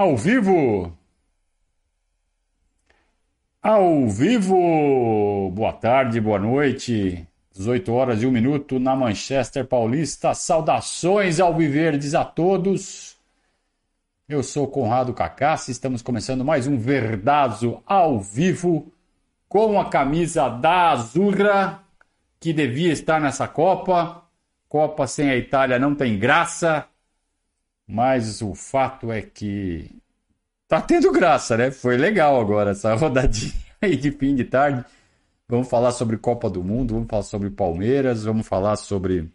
Ao vivo! Ao vivo! Boa tarde, boa noite. 18 horas e 1 minuto na Manchester Paulista. Saudações ao Viverdes a todos. Eu sou Conrado Cacassi, estamos começando mais um Verdazo ao vivo com a camisa da Azurra, que devia estar nessa Copa. Copa sem a Itália não tem graça. Mas o fato é que tá tendo graça, né? Foi legal agora essa rodadinha aí de fim de tarde. Vamos falar sobre Copa do Mundo, vamos falar sobre Palmeiras, vamos falar sobre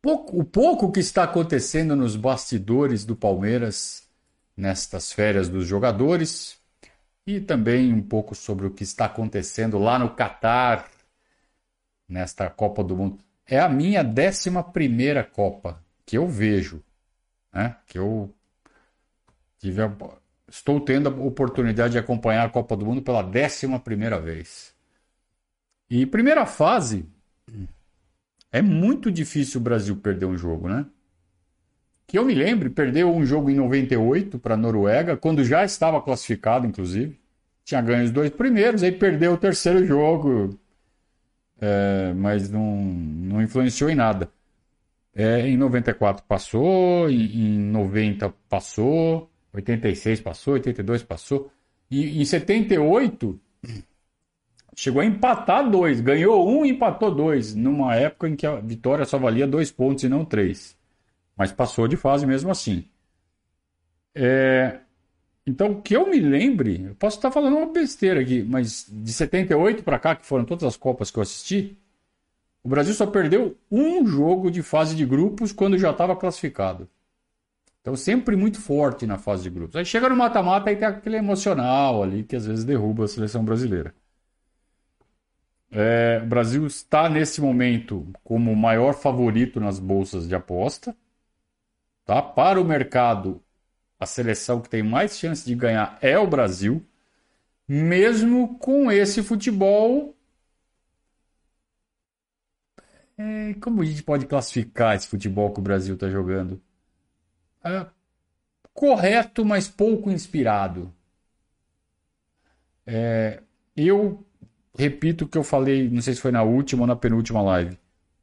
pouco, o pouco que está acontecendo nos bastidores do Palmeiras nestas férias dos jogadores e também um pouco sobre o que está acontecendo lá no Catar nesta Copa do Mundo. É a minha décima primeira Copa que eu vejo, né? que eu tive a, estou tendo a oportunidade de acompanhar a Copa do Mundo pela décima primeira vez. E primeira fase, é muito difícil o Brasil perder um jogo, né? Que eu me lembre, perdeu um jogo em 98 para a Noruega, quando já estava classificado, inclusive. Tinha ganho os dois primeiros, aí perdeu o terceiro jogo, é, mas não, não influenciou em nada. É, em 94 passou, em, em 90 passou, 86 passou, 82 passou. E em 78 chegou a empatar dois, ganhou um e empatou dois, numa época em que a vitória só valia dois pontos e não três. Mas passou de fase mesmo assim. É, então, que eu me lembre, eu posso estar falando uma besteira aqui, mas de 78 para cá, que foram todas as Copas que eu assisti, o Brasil só perdeu um jogo de fase de grupos quando já estava classificado. Então, sempre muito forte na fase de grupos. Aí chega no mata-mata e tem aquele emocional ali que às vezes derruba a seleção brasileira. É, o Brasil está nesse momento como o maior favorito nas bolsas de aposta. Tá? Para o mercado, a seleção que tem mais chance de ganhar é o Brasil, mesmo com esse futebol É, como a gente pode classificar esse futebol que o Brasil está jogando? É, correto, mas pouco inspirado. É, eu repito o que eu falei, não sei se foi na última ou na penúltima live.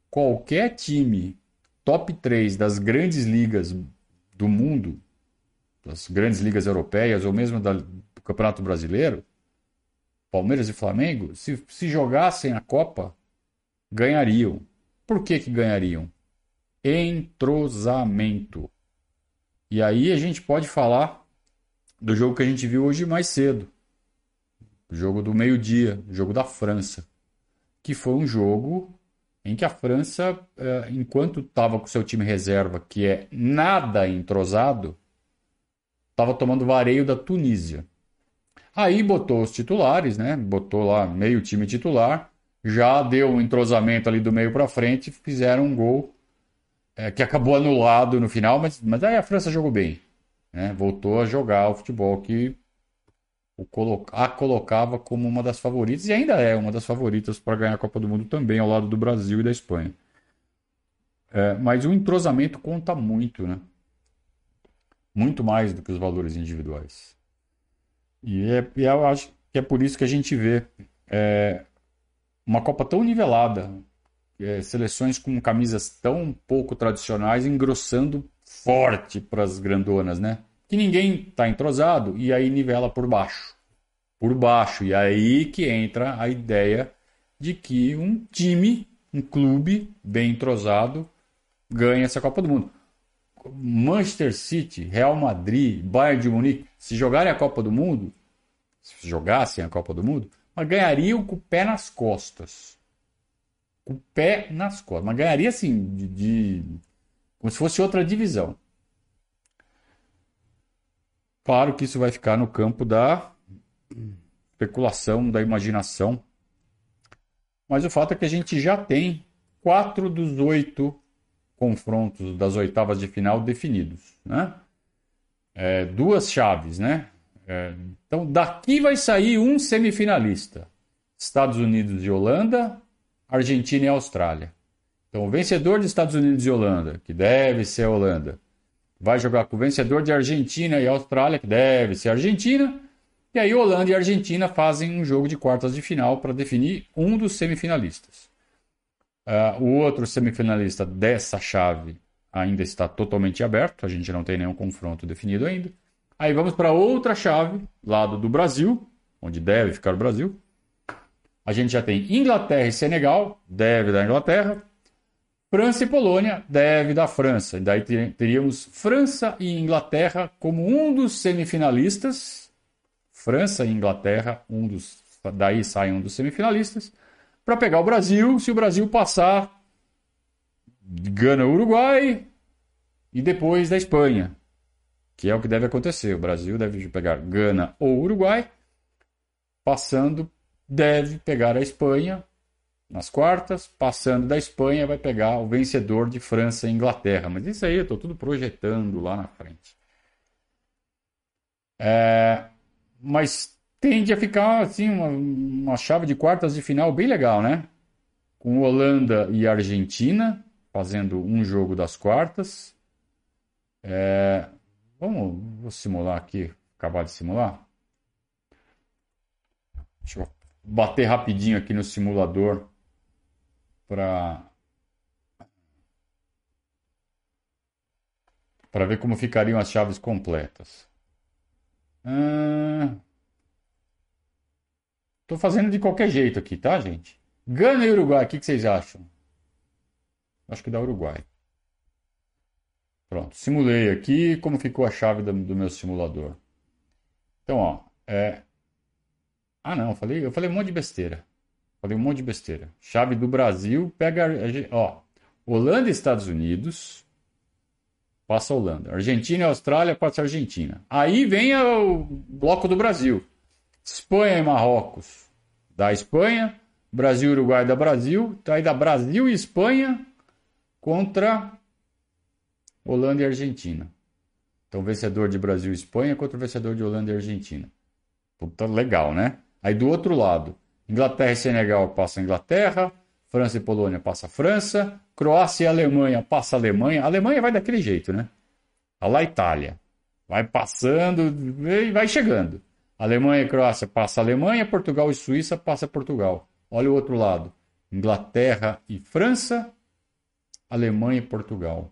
Qualquer time top 3 das grandes ligas do mundo, das grandes ligas europeias ou mesmo da, do Campeonato Brasileiro, Palmeiras e Flamengo, se, se jogassem a Copa, ganhariam. Por que, que ganhariam? Entrosamento. E aí a gente pode falar do jogo que a gente viu hoje mais cedo. O jogo do meio-dia, jogo da França. Que foi um jogo em que a França, eh, enquanto estava com seu time reserva, que é nada entrosado, estava tomando vareio da Tunísia. Aí botou os titulares, né? Botou lá meio time titular já deu um entrosamento ali do meio para frente, fizeram um gol é, que acabou anulado no final, mas, mas aí a França jogou bem. Né? Voltou a jogar o futebol que o colo a colocava como uma das favoritas, e ainda é uma das favoritas para ganhar a Copa do Mundo também, ao lado do Brasil e da Espanha. É, mas o entrosamento conta muito, né? Muito mais do que os valores individuais. E, é, e eu acho que é por isso que a gente vê é, uma Copa tão nivelada, é, seleções com camisas tão pouco tradicionais engrossando forte para as grandonas, né? Que ninguém está entrosado e aí nivela por baixo. Por baixo. E aí que entra a ideia de que um time, um clube bem entrosado, ganha essa Copa do Mundo. Manchester City, Real Madrid, Bayern de Munique, se jogarem a Copa do Mundo, se jogassem a Copa do Mundo, mas ganhariam com o pé nas costas. Com o pé nas costas. Mas ganharia assim, de, de como se fosse outra divisão. Claro que isso vai ficar no campo da especulação, da imaginação. Mas o fato é que a gente já tem quatro dos oito confrontos das oitavas de final definidos, né? É, duas chaves, né? É, então, daqui vai sair um semifinalista: Estados Unidos e Holanda, Argentina e Austrália. Então, o vencedor de Estados Unidos e Holanda, que deve ser a Holanda, vai jogar com o vencedor de Argentina e Austrália, que deve ser Argentina. E aí Holanda e Argentina fazem um jogo de quartas de final para definir um dos semifinalistas. Uh, o outro semifinalista dessa chave ainda está totalmente aberto, a gente não tem nenhum confronto definido ainda. Aí vamos para outra chave, lado do Brasil, onde deve ficar o Brasil. A gente já tem Inglaterra e Senegal, deve da Inglaterra. França e Polônia, deve da França. Daí teríamos França e Inglaterra como um dos semifinalistas. França e Inglaterra, um dos, daí sai um dos semifinalistas. Para pegar o Brasil, se o Brasil passar Gana-Uruguai e depois da Espanha, que é o que deve acontecer. O Brasil deve pegar Gana ou Uruguai, passando, deve pegar a Espanha nas quartas, passando da Espanha, vai pegar o vencedor de França e Inglaterra. Mas isso aí eu estou tudo projetando lá na frente. É, mas tende a ficar assim uma, uma chave de quartas de final bem legal, né? Com Holanda e Argentina fazendo um jogo das quartas. É, vamos, vou simular aqui, acabar de simular. Deixa eu bater rapidinho aqui no simulador para para ver como ficariam as chaves completas. Estou fazendo de qualquer jeito aqui, tá, gente? Gana e Uruguai, o que, que vocês acham? Acho que da Uruguai. Pronto, simulei aqui como ficou a chave do, do meu simulador. Então, ó, é... Ah, não, eu falei, eu falei um monte de besteira. Falei um monte de besteira. Chave do Brasil, pega, ó, Holanda e Estados Unidos, passa a Holanda. Argentina e Austrália, passa a Argentina. Aí vem o bloco do Brasil. Espanha e Marrocos, da Espanha. Brasil e Uruguai da Brasil. Aí da Brasil e Espanha contra Holanda e Argentina. Então, vencedor de Brasil e Espanha contra o vencedor de Holanda e Argentina. Puta, legal, né? Aí do outro lado, Inglaterra e Senegal passa a Inglaterra, França e Polônia passa a França, Croácia e Alemanha passa a Alemanha. A Alemanha vai daquele jeito, né? A lá Itália. Vai passando e vai chegando. Alemanha e Croácia passa a Alemanha, Portugal e Suíça passa Portugal. Olha o outro lado. Inglaterra e França, Alemanha e Portugal.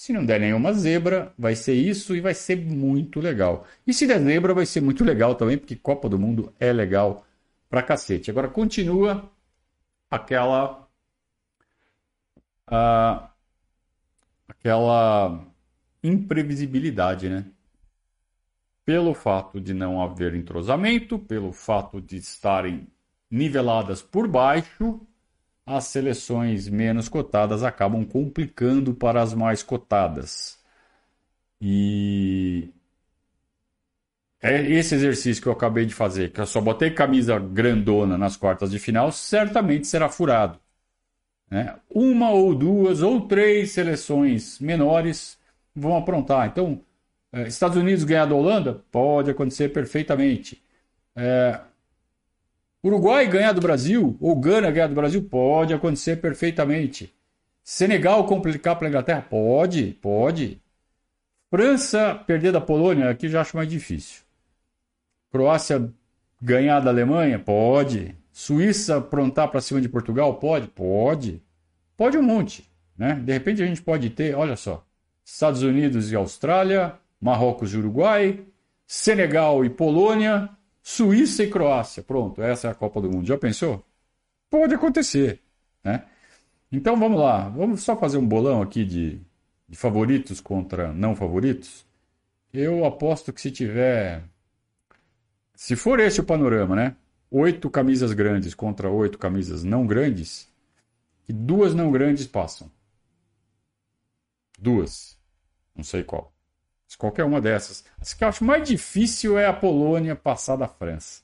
Se não der nenhuma zebra, vai ser isso e vai ser muito legal. E se der zebra, vai ser muito legal também, porque Copa do Mundo é legal pra cacete. Agora continua aquela. Uh, aquela imprevisibilidade, né? Pelo fato de não haver entrosamento, pelo fato de estarem niveladas por baixo, as seleções menos cotadas acabam complicando para as mais cotadas. E é esse exercício que eu acabei de fazer, que eu só botei camisa grandona nas quartas de final, certamente será furado. Né? Uma ou duas ou três seleções menores vão aprontar. Então, é, Estados Unidos ganhar da Holanda? Pode acontecer perfeitamente. É, Uruguai ganhar do Brasil, ou Gana ganhar do Brasil, pode acontecer perfeitamente. Senegal complicar para a Inglaterra? Pode, pode. França perder da Polônia, aqui já acho mais difícil. Croácia ganhar da Alemanha? Pode. Suíça aprontar para cima de Portugal? Pode, pode. Pode um monte. Né? De repente a gente pode ter, olha só, Estados Unidos e Austrália, Marrocos e Uruguai, Senegal e Polônia, Suíça e Croácia. Pronto, essa é a Copa do Mundo. Já pensou? Pode acontecer, né? Então vamos lá, vamos só fazer um bolão aqui de, de favoritos contra não favoritos. Eu aposto que se tiver. Se for esse o panorama, né? Oito camisas grandes contra oito camisas não grandes, que duas não grandes passam. Duas. Não sei qual. Qualquer uma dessas. As que eu acho mais difícil é a Polônia passar da França.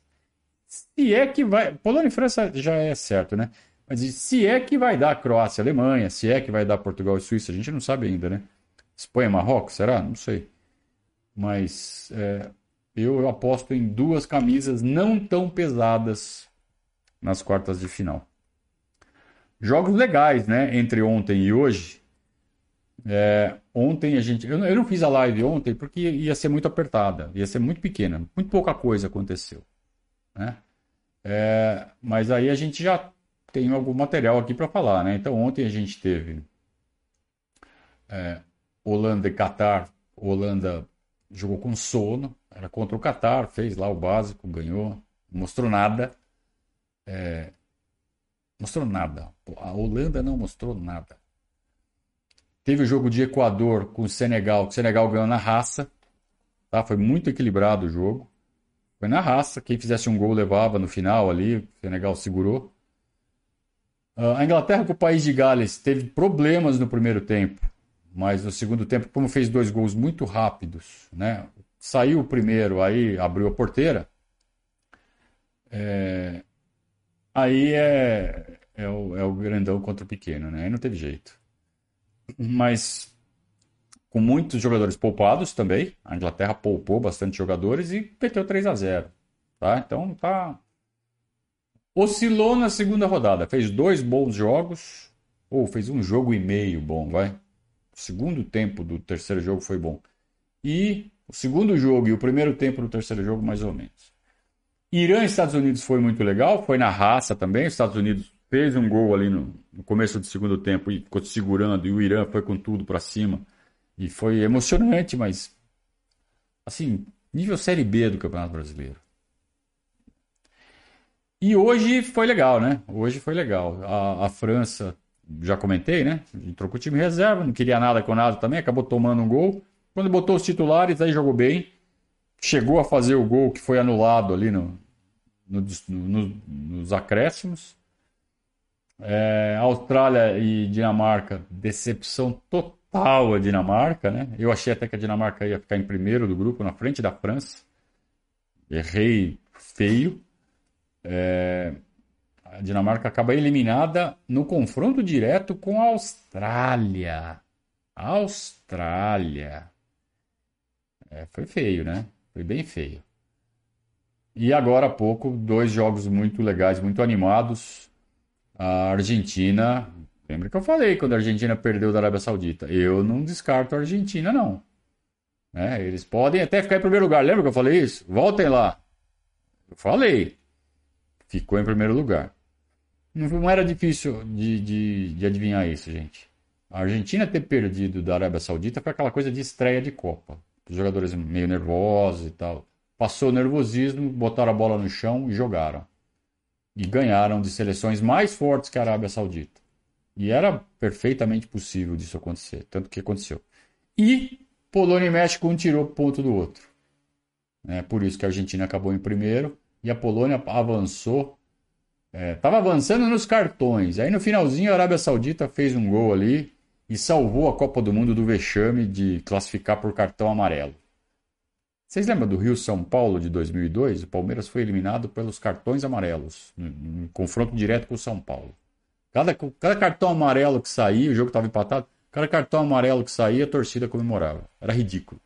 Se é que vai. Polônia e França já é certo, né? Mas se é que vai dar Croácia e Alemanha, se é que vai dar Portugal e Suíça, a gente não sabe ainda, né? Espanha e Marrocos, será? Não sei. Mas é, eu, eu aposto em duas camisas não tão pesadas nas quartas de final. Jogos legais, né? Entre ontem e hoje. É, ontem a gente. Eu, eu não fiz a live ontem porque ia ser muito apertada, ia ser muito pequena, muito pouca coisa aconteceu. Né? É, mas aí a gente já tem algum material aqui para falar, né? Então ontem a gente teve é, Holanda e Catar. Holanda jogou com sono, era contra o Catar, fez lá o básico, ganhou, mostrou nada. É, mostrou nada. A Holanda não mostrou nada. Teve o jogo de Equador com o Senegal, que o Senegal ganhou na raça. Tá? Foi muito equilibrado o jogo. Foi na raça. Quem fizesse um gol levava no final ali. O Senegal segurou. Uh, a Inglaterra com o país de Gales teve problemas no primeiro tempo. Mas no segundo tempo, como fez dois gols muito rápidos, né? Saiu o primeiro, aí abriu a porteira. É... Aí é... É, o, é o grandão contra o pequeno, né? Aí não teve jeito mas com muitos jogadores poupados também. A Inglaterra poupou bastante jogadores e meteu 3 a 0 tá? Então tá. Oscilou na segunda rodada. Fez dois bons jogos. Ou fez um jogo e meio bom, vai. O segundo tempo do terceiro jogo foi bom. E o segundo jogo e o primeiro tempo do terceiro jogo, mais ou menos. Irã e Estados Unidos foi muito legal. Foi na raça também. Os Estados Unidos fez um gol ali no, no começo do segundo tempo e ficou segurando, e o Irã foi com tudo para cima. E foi emocionante, mas assim, nível Série B do Campeonato Brasileiro. E hoje foi legal, né? Hoje foi legal. A, a França, já comentei, né? Trocou o time reserva, não queria nada com nada também, acabou tomando um gol. Quando botou os titulares, aí jogou bem. Chegou a fazer o gol que foi anulado ali no, no, no, nos acréscimos. É, Austrália e Dinamarca, decepção total a Dinamarca, né? Eu achei até que a Dinamarca ia ficar em primeiro do grupo, na frente da França. Errei feio. É, a Dinamarca acaba eliminada no confronto direto com a Austrália. Austrália. É, foi feio, né? Foi bem feio. E agora há pouco, dois jogos muito legais, muito animados a Argentina. Lembra que eu falei quando a Argentina perdeu da Arábia Saudita? Eu não descarto a Argentina, não. É, eles podem até ficar em primeiro lugar. Lembra que eu falei isso? Voltem lá. Eu falei. Ficou em primeiro lugar. Não era difícil de, de, de adivinhar isso, gente. A Argentina ter perdido da Arábia Saudita foi aquela coisa de estreia de Copa. Os jogadores meio nervosos e tal. Passou o nervosismo, botaram a bola no chão e jogaram e ganharam de seleções mais fortes que a Arábia Saudita. E era perfeitamente possível disso acontecer, tanto que aconteceu. E Polônia e México um tirou ponto do outro. É por isso que a Argentina acabou em primeiro e a Polônia avançou. Estava é, avançando nos cartões. Aí no finalzinho a Arábia Saudita fez um gol ali e salvou a Copa do Mundo do vexame de classificar por cartão amarelo. Vocês lembram do Rio São Paulo de 2002? O Palmeiras foi eliminado pelos cartões amarelos, em confronto direto com o São Paulo. Cada, cada cartão amarelo que saía, o jogo estava empatado, cada cartão amarelo que saía, a torcida comemorava. Era ridículo.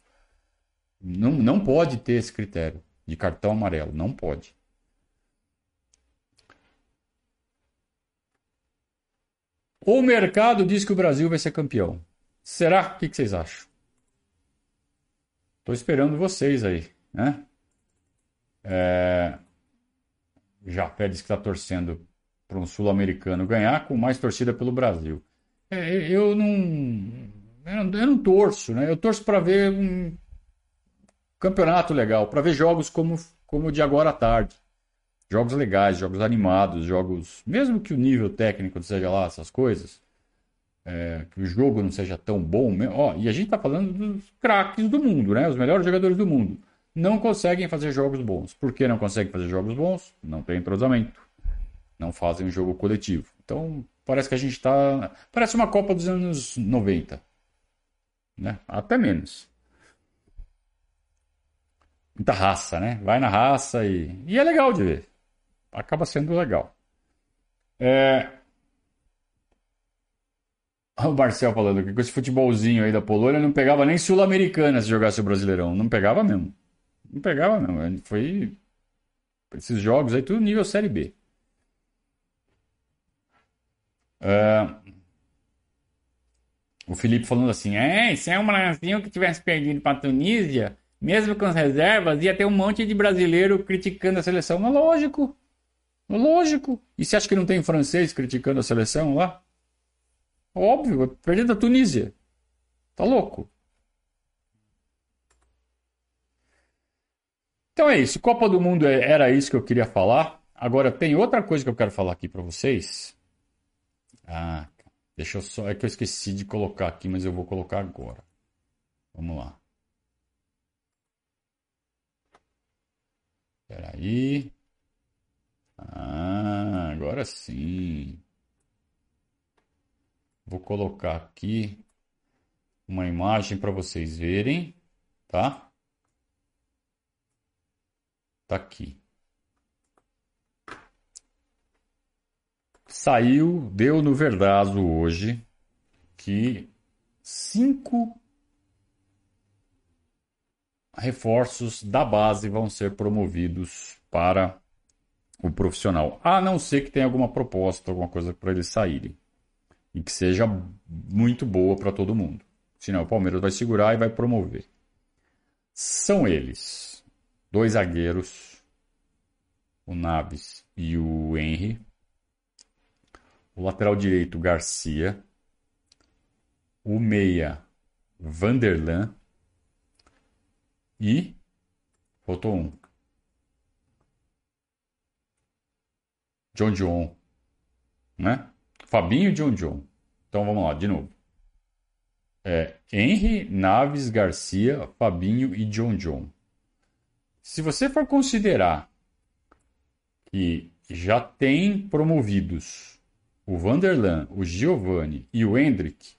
Não, não pode ter esse critério de cartão amarelo, não pode. O mercado diz que o Brasil vai ser campeão. Será? O que vocês acham? Estou esperando vocês aí, né? É... Jafé disse que está torcendo para um sul-americano ganhar, com mais torcida pelo Brasil. É, eu não. Eu não torço, né? Eu torço para ver um campeonato legal, para ver jogos como, como o de agora à tarde. Jogos legais, jogos animados, jogos. Mesmo que o nível técnico seja lá, essas coisas, é, que o jogo não seja tão bom. Ó, e a gente está falando dos craques do mundo, né? Os melhores jogadores do mundo. Não conseguem fazer jogos bons. Por que não conseguem fazer jogos bons? Não tem entrosamento. Não fazem um jogo coletivo. Então, parece que a gente está. Parece uma Copa dos anos 90. Né? Até menos. Muita raça, né? Vai na raça e. E é legal de ver. Acaba sendo legal. É, o Marcel falando que com esse futebolzinho aí da Polônia não pegava nem Sul-Americana se jogasse o Brasileirão. Não pegava mesmo. Não pegava mesmo. Foi. Esses jogos aí, tudo nível Série B. É... O Felipe falando assim: é, se é um Brasil que tivesse perdido para Tunísia, mesmo com as reservas, ia ter um monte de brasileiro criticando a seleção. É lógico. Lógico. E você acha que não tem francês criticando a seleção lá? Óbvio, perder da Tunísia. Tá louco? Então é isso. Copa do Mundo é, era isso que eu queria falar. Agora tem outra coisa que eu quero falar aqui para vocês. Ah, deixa eu só. É que eu esqueci de colocar aqui, mas eu vou colocar agora. Vamos lá. Espera aí. Ah, agora sim. Vou colocar aqui uma imagem para vocês verem, tá? Tá aqui. Saiu, deu no Verdazo hoje que cinco reforços da base vão ser promovidos para o profissional, a não ser que tenha alguma proposta, alguma coisa para eles saírem e que seja muito boa para todo mundo. Senão o Palmeiras vai segurar e vai promover. São eles, dois zagueiros, o Naves e o Henry, o lateral direito Garcia, o meia Vanderlan e faltou um. John John, né? Fabinho John John. Então vamos lá, de novo. É, Henry, Naves, Garcia, Fabinho e John John. Se você for considerar que já tem promovidos o Vanderlan, o Giovanni e o Hendrick,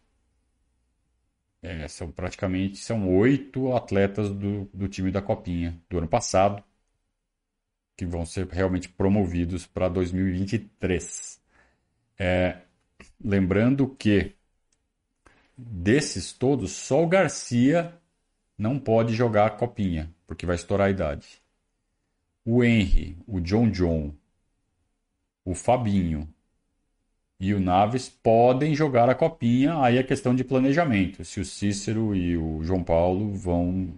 é, são praticamente são oito atletas do, do time da Copinha do ano passado que vão ser realmente promovidos para 2023. É, lembrando que desses todos, só o Garcia não pode jogar a copinha, porque vai estourar a idade. O Henry, o John John, o Fabinho e o Naves podem jogar a copinha, aí é questão de planejamento. Se o Cícero e o João Paulo vão.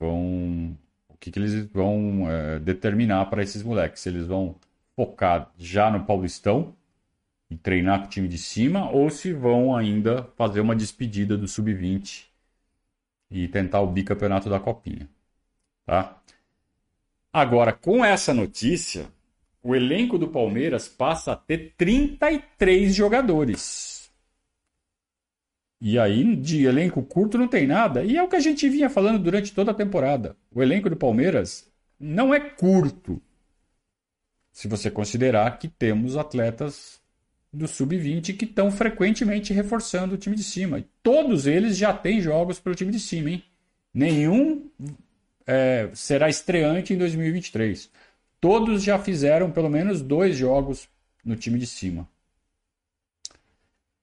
vão o que, que eles vão é, determinar para esses moleques? Se eles vão focar já no Paulistão e treinar com o time de cima, ou se vão ainda fazer uma despedida do sub-20 e tentar o bicampeonato da Copinha. Tá? Agora, com essa notícia, o elenco do Palmeiras passa a ter 33 jogadores. E aí, de elenco curto não tem nada. E é o que a gente vinha falando durante toda a temporada. O elenco do Palmeiras não é curto. Se você considerar que temos atletas do sub-20 que estão frequentemente reforçando o time de cima. Todos eles já têm jogos pelo time de cima, hein? Nenhum é, será estreante em 2023. Todos já fizeram pelo menos dois jogos no time de cima.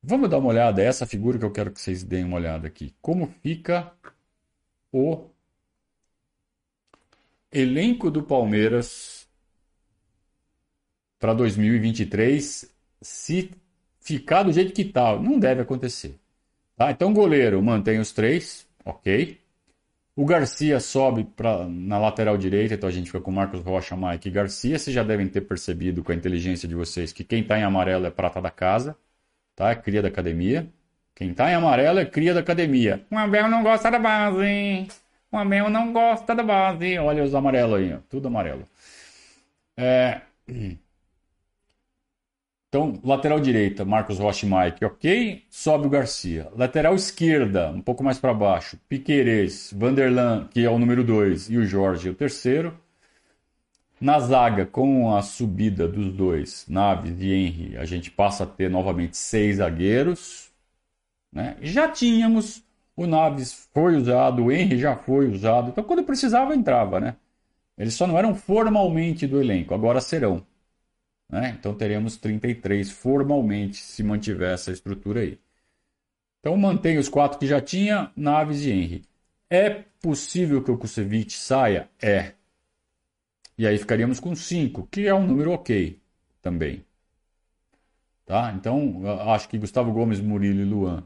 Vamos dar uma olhada, é essa figura que eu quero que vocês deem uma olhada aqui. Como fica o elenco do Palmeiras para 2023 se ficar do jeito que está, não deve acontecer. Tá? Então, goleiro mantém os três, ok. O Garcia sobe pra, na lateral direita, então a gente fica com Marcos Rocha, Mike e Garcia. Vocês já devem ter percebido com a inteligência de vocês que quem está em amarelo é prata da casa, tá? É cria da academia. Quem está em amarelo é cria da academia. O Abel não gosta da base. O Abel não gosta da base. Olha os amarelos aí, ó. tudo amarelo. É... Então, lateral direita, Marcos Rocha e Mike, ok. Sobe o Garcia. Lateral esquerda, um pouco mais para baixo, Piquerez, Vanderlan, que é o número 2, e o Jorge, o terceiro. Na zaga, com a subida dos dois, Naves e Henry, a gente passa a ter novamente seis zagueiros. Né? Já tínhamos, o Naves foi usado, o Henry já foi usado. Então, quando precisava, entrava. Né? Eles só não eram formalmente do elenco, agora serão. Né? Então teremos 33 formalmente, se mantiver essa estrutura aí. Então mantém os quatro que já tinha, Naves e Henry. É possível que o Kusevich saia? É. E aí ficaríamos com 5, que é um número ok também. Tá? Então, acho que Gustavo Gomes, Murilo e Luan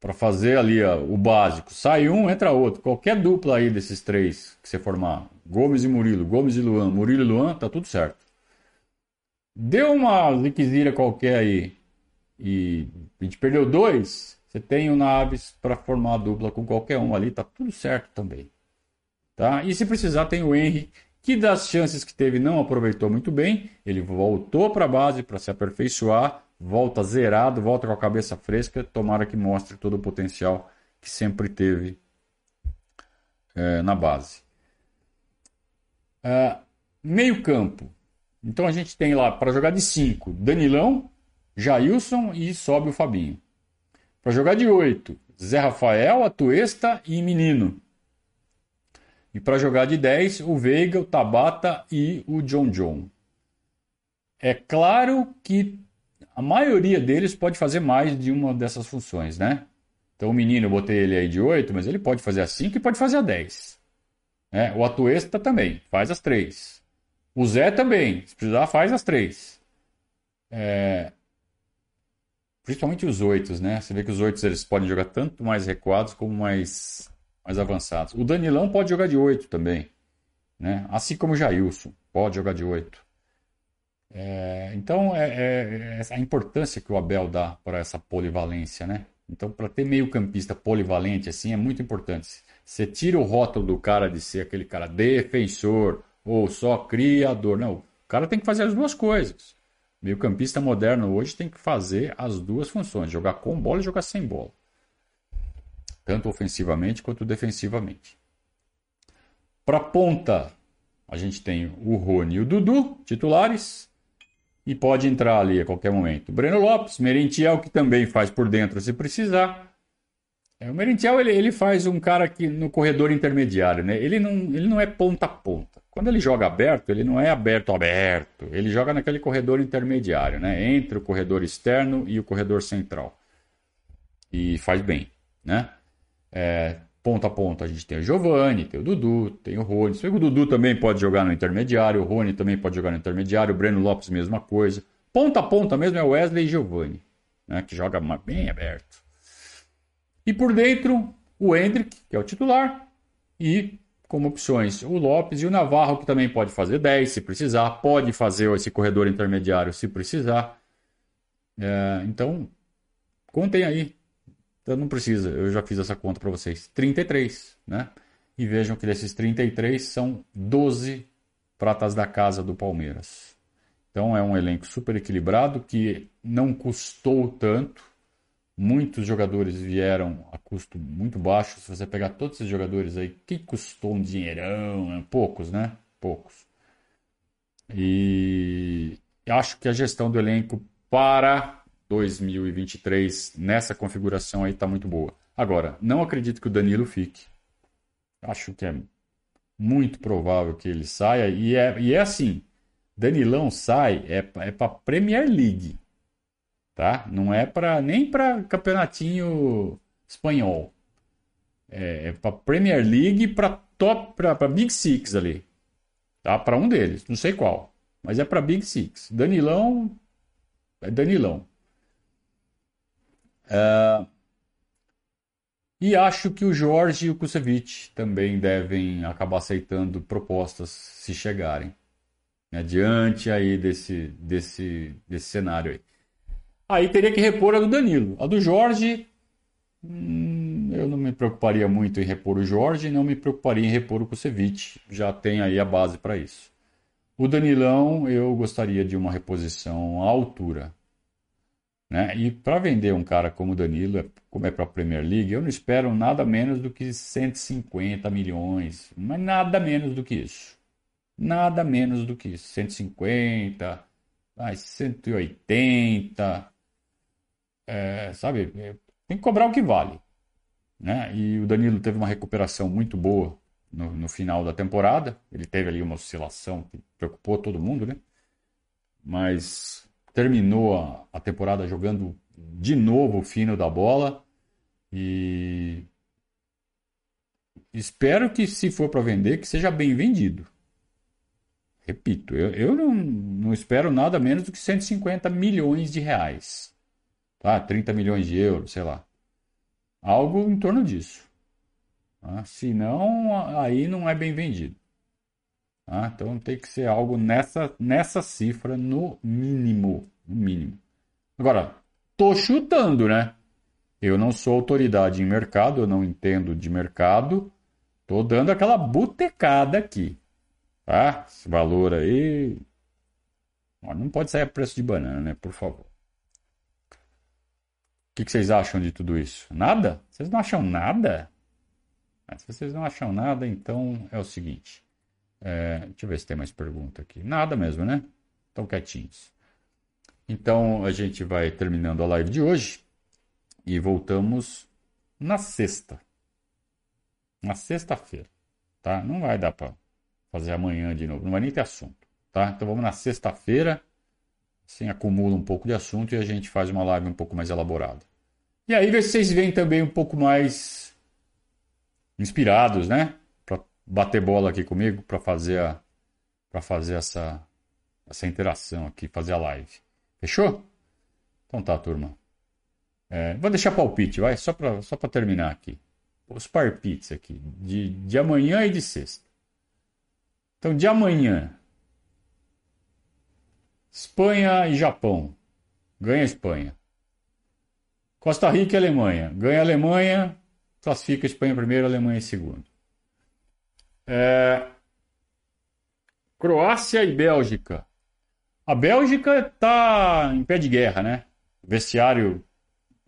para fazer ali ó, o básico. Sai um, entra outro. Qualquer dupla aí desses três que você formar, Gomes e Murilo, Gomes e Luan, Murilo e Luan, tá tudo certo. Deu uma liquizira qualquer aí e a gente perdeu dois, você tem o Naves para formar a dupla com qualquer um ali, tá tudo certo também. Tá? E se precisar, tem o Henry, que das chances que teve não aproveitou muito bem, ele voltou para a base para se aperfeiçoar, volta zerado, volta com a cabeça fresca, tomara que mostre todo o potencial que sempre teve é, na base. Uh, meio campo. Então a gente tem lá para jogar de 5, Danilão, Jailson e sobe o Fabinho. Para jogar de 8, Zé Rafael, Atuesta e Menino. E para jogar de 10, o Veiga, o Tabata e o John John. É claro que a maioria deles pode fazer mais de uma dessas funções, né? Então o menino, eu botei ele aí de 8, mas ele pode fazer a 5 e pode fazer a 10. É, o Atuesta também, faz as três. O Zé também, se precisar, faz as três. É... Principalmente os oitos, né? Você vê que os oitos eles podem jogar tanto mais recuados como mais, mais avançados. O Danilão pode jogar de 8 também, né? Assim como o Jailson pode jogar de 8. É, então, é, é, é, a importância que o Abel dá para essa polivalência, né? Então, para ter meio campista polivalente assim, é muito importante. Você tira o rótulo do cara de ser aquele cara defensor ou só criador. Não, o cara tem que fazer as duas coisas. Meio campista moderno hoje tem que fazer as duas funções, jogar com bola e jogar sem bola. Tanto ofensivamente quanto defensivamente. Para ponta, a gente tem o Rony e o Dudu, titulares e pode entrar ali a qualquer momento. Breno Lopes, Merentiel, que também faz por dentro se precisar. É, o Merentiel ele, ele faz um cara que no corredor intermediário, né? Ele não, ele não é ponta a ponta. Quando ele joga aberto, ele não é aberto aberto. Ele joga naquele corredor intermediário, né? Entre o corredor externo e o corredor central. E faz bem, né? É, ponta a ponta a gente tem o Giovanni, tem o Dudu, tem o Rony. O Dudu também pode jogar no intermediário, o Rony também pode jogar no intermediário, o Breno Lopes, mesma coisa. Ponta a ponta mesmo é o Wesley e Giovanni, né, que joga bem aberto. E por dentro, o Hendrick, que é o titular, e como opções o Lopes e o Navarro, que também pode fazer 10 se precisar, pode fazer esse corredor intermediário se precisar. É, então, contem aí então não precisa, eu já fiz essa conta para vocês. 33, né? E vejam que desses 33 são 12 pratas da casa do Palmeiras. Então é um elenco super equilibrado que não custou tanto. Muitos jogadores vieram a custo muito baixo. Se você pegar todos esses jogadores aí, que custou um dinheirão? Poucos, né? Poucos. E acho que a gestão do elenco para 2023 nessa configuração aí está muito boa. Agora, não acredito que o Danilo fique. Acho que é muito provável que ele saia. E é, e é assim: Danilão sai é, é para Premier League. Tá? Não é para nem para campeonatinho espanhol. É, é para Premier League para top para Big Six ali. Tá? Para um deles, não sei qual, mas é para Big Six. Danilão é Danilão. Uh, e acho que o Jorge e o Kusevich também devem acabar aceitando propostas se chegarem. Né, diante aí desse, desse, desse cenário aí. Aí teria que repor a do Danilo. A do Jorge, hum, eu não me preocuparia muito em repor o Jorge, não me preocuparia em repor o Kusevich. Já tem aí a base para isso. O Danilão, eu gostaria de uma reposição à altura. Né? E para vender um cara como o Danilo, é, como é para a Premier League, eu não espero nada menos do que 150 milhões, mas nada menos do que isso. Nada menos do que isso. 150, mais 180, é, sabe? Tem que cobrar o que vale. Né? E o Danilo teve uma recuperação muito boa no, no final da temporada. Ele teve ali uma oscilação que preocupou todo mundo, né? Mas terminou a, a temporada jogando de novo o fino da bola e espero que se for para vender que seja bem vendido. Repito, eu, eu não, não espero nada menos do que 150 milhões de reais. Tá? 30 milhões de euros, sei lá. Algo em torno disso. Tá? Se não, aí não é bem vendido. Tá? Então tem que ser algo nessa, nessa cifra, no mínimo. No mínimo. Agora, tô chutando, né? Eu não sou autoridade em mercado, eu não entendo de mercado. Tô dando aquela botecada aqui. Tá? Esse valor aí. Não pode sair a preço de banana, né? Por favor. O que, vocês acham de tudo isso? Nada? Vocês não acham nada? Se vocês não acham nada, então é o seguinte. É, deixa eu ver se tem mais pergunta aqui. Nada mesmo, né? Estão quietinhos. Então a gente vai terminando a live de hoje e voltamos na sexta. Na sexta-feira, tá? Não vai dar para fazer amanhã de novo, não vai nem ter assunto, tá? Então vamos na sexta-feira, assim acumula um pouco de assunto e a gente faz uma live um pouco mais elaborada. E aí vocês veem também um pouco mais inspirados, né? Para bater bola aqui comigo, para fazer a para fazer essa essa interação aqui, fazer a live. Fechou? Então tá, turma. É, vou deixar palpite, vai, só para só terminar aqui. Os palpites aqui, de, de amanhã e de sexta. Então, de amanhã, Espanha e Japão. Ganha a Espanha. Costa Rica e Alemanha. Ganha a Alemanha, classifica a Espanha primeiro, a Alemanha em segundo. É... Croácia e Bélgica. A Bélgica está em pé de guerra, né? O vestiário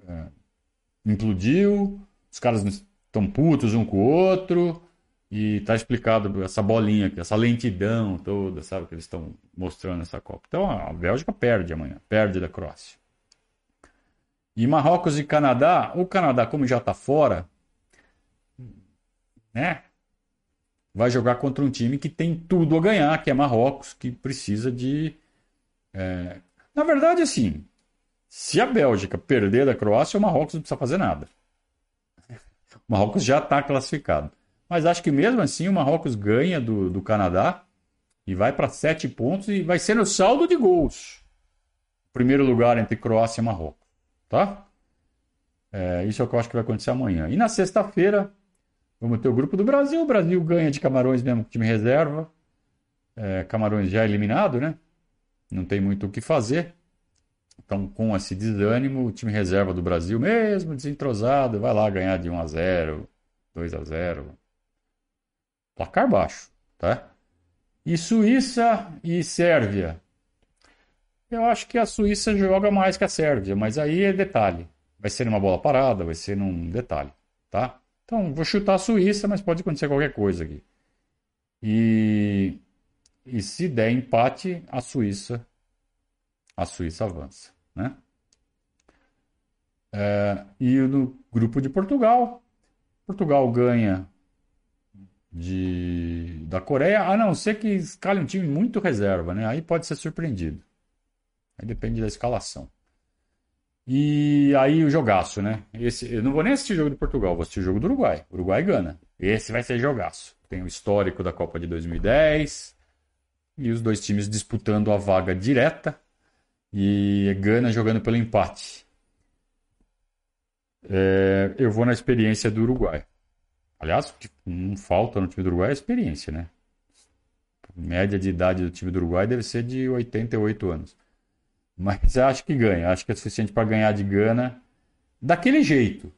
é, implodiu, os caras estão putos um com o outro, e tá explicado essa bolinha aqui, essa lentidão toda, sabe, que eles estão mostrando nessa Copa. Então a Bélgica perde amanhã, perde da Croácia. E Marrocos e Canadá, o Canadá, como já está fora, né? Vai jogar contra um time que tem tudo a ganhar, que é Marrocos, que precisa de. É... Na verdade, assim, se a Bélgica perder da Croácia, o Marrocos não precisa fazer nada. O Marrocos já está classificado. Mas acho que mesmo assim o Marrocos ganha do, do Canadá e vai para sete pontos e vai ser no saldo de gols. Primeiro lugar entre Croácia e Marrocos. Tá? É, isso é o que eu acho que vai acontecer amanhã. E na sexta-feira, vamos ter o grupo do Brasil. O Brasil ganha de Camarões mesmo, time reserva. É, Camarões já eliminado, né? Não tem muito o que fazer. Então, com esse desânimo, o time reserva do Brasil, mesmo desentrosado, vai lá ganhar de 1 a 0 2 a 0 Placar baixo, tá? E Suíça e Sérvia. Eu acho que a Suíça joga mais que a Sérvia, mas aí é detalhe. Vai ser numa bola parada, vai ser num detalhe, tá? Então, vou chutar a Suíça, mas pode acontecer qualquer coisa aqui. E, e se der empate, a Suíça a Suíça avança, né? É, e no grupo de Portugal, Portugal ganha de, da Coreia, a não ser que escale um time muito reserva, né? Aí pode ser surpreendido. Aí depende da escalação. E aí o jogaço, né? Esse, eu não vou nem assistir o jogo de Portugal, vou assistir o jogo do Uruguai. Uruguai gana. Esse vai ser jogaço. Tem o histórico da Copa de 2010 e os dois times disputando a vaga direta e Gana jogando pelo empate. É, eu vou na experiência do Uruguai. Aliás, não falta no time do Uruguai é experiência, né? A média de idade do time do Uruguai deve ser de 88 anos. Mas acho que ganha. Acho que é suficiente para ganhar de Gana daquele jeito.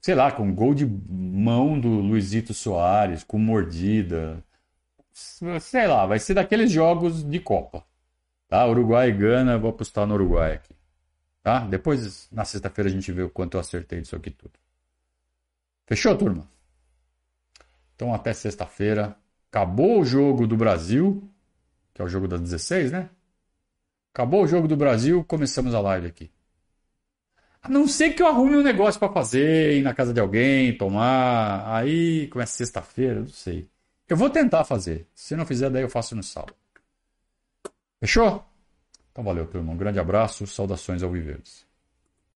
Sei lá, com gol de mão do Luizito Soares, com mordida. Sei lá, vai ser daqueles jogos de Copa. Tá? Uruguai e Gana, vou apostar no Uruguai aqui. Tá? Depois, na sexta-feira, a gente vê o quanto eu acertei disso aqui tudo. Fechou, turma? Então, até sexta-feira. Acabou o jogo do Brasil, que é o jogo das 16, né? Acabou o jogo do Brasil, começamos a live aqui. A não ser que eu arrume um negócio para fazer, ir na casa de alguém, tomar. Aí começa sexta-feira, não sei. Eu vou tentar fazer. Se não fizer, daí eu faço no sábado. Fechou? Então valeu, turma. Um grande abraço, saudações ao Viverdes.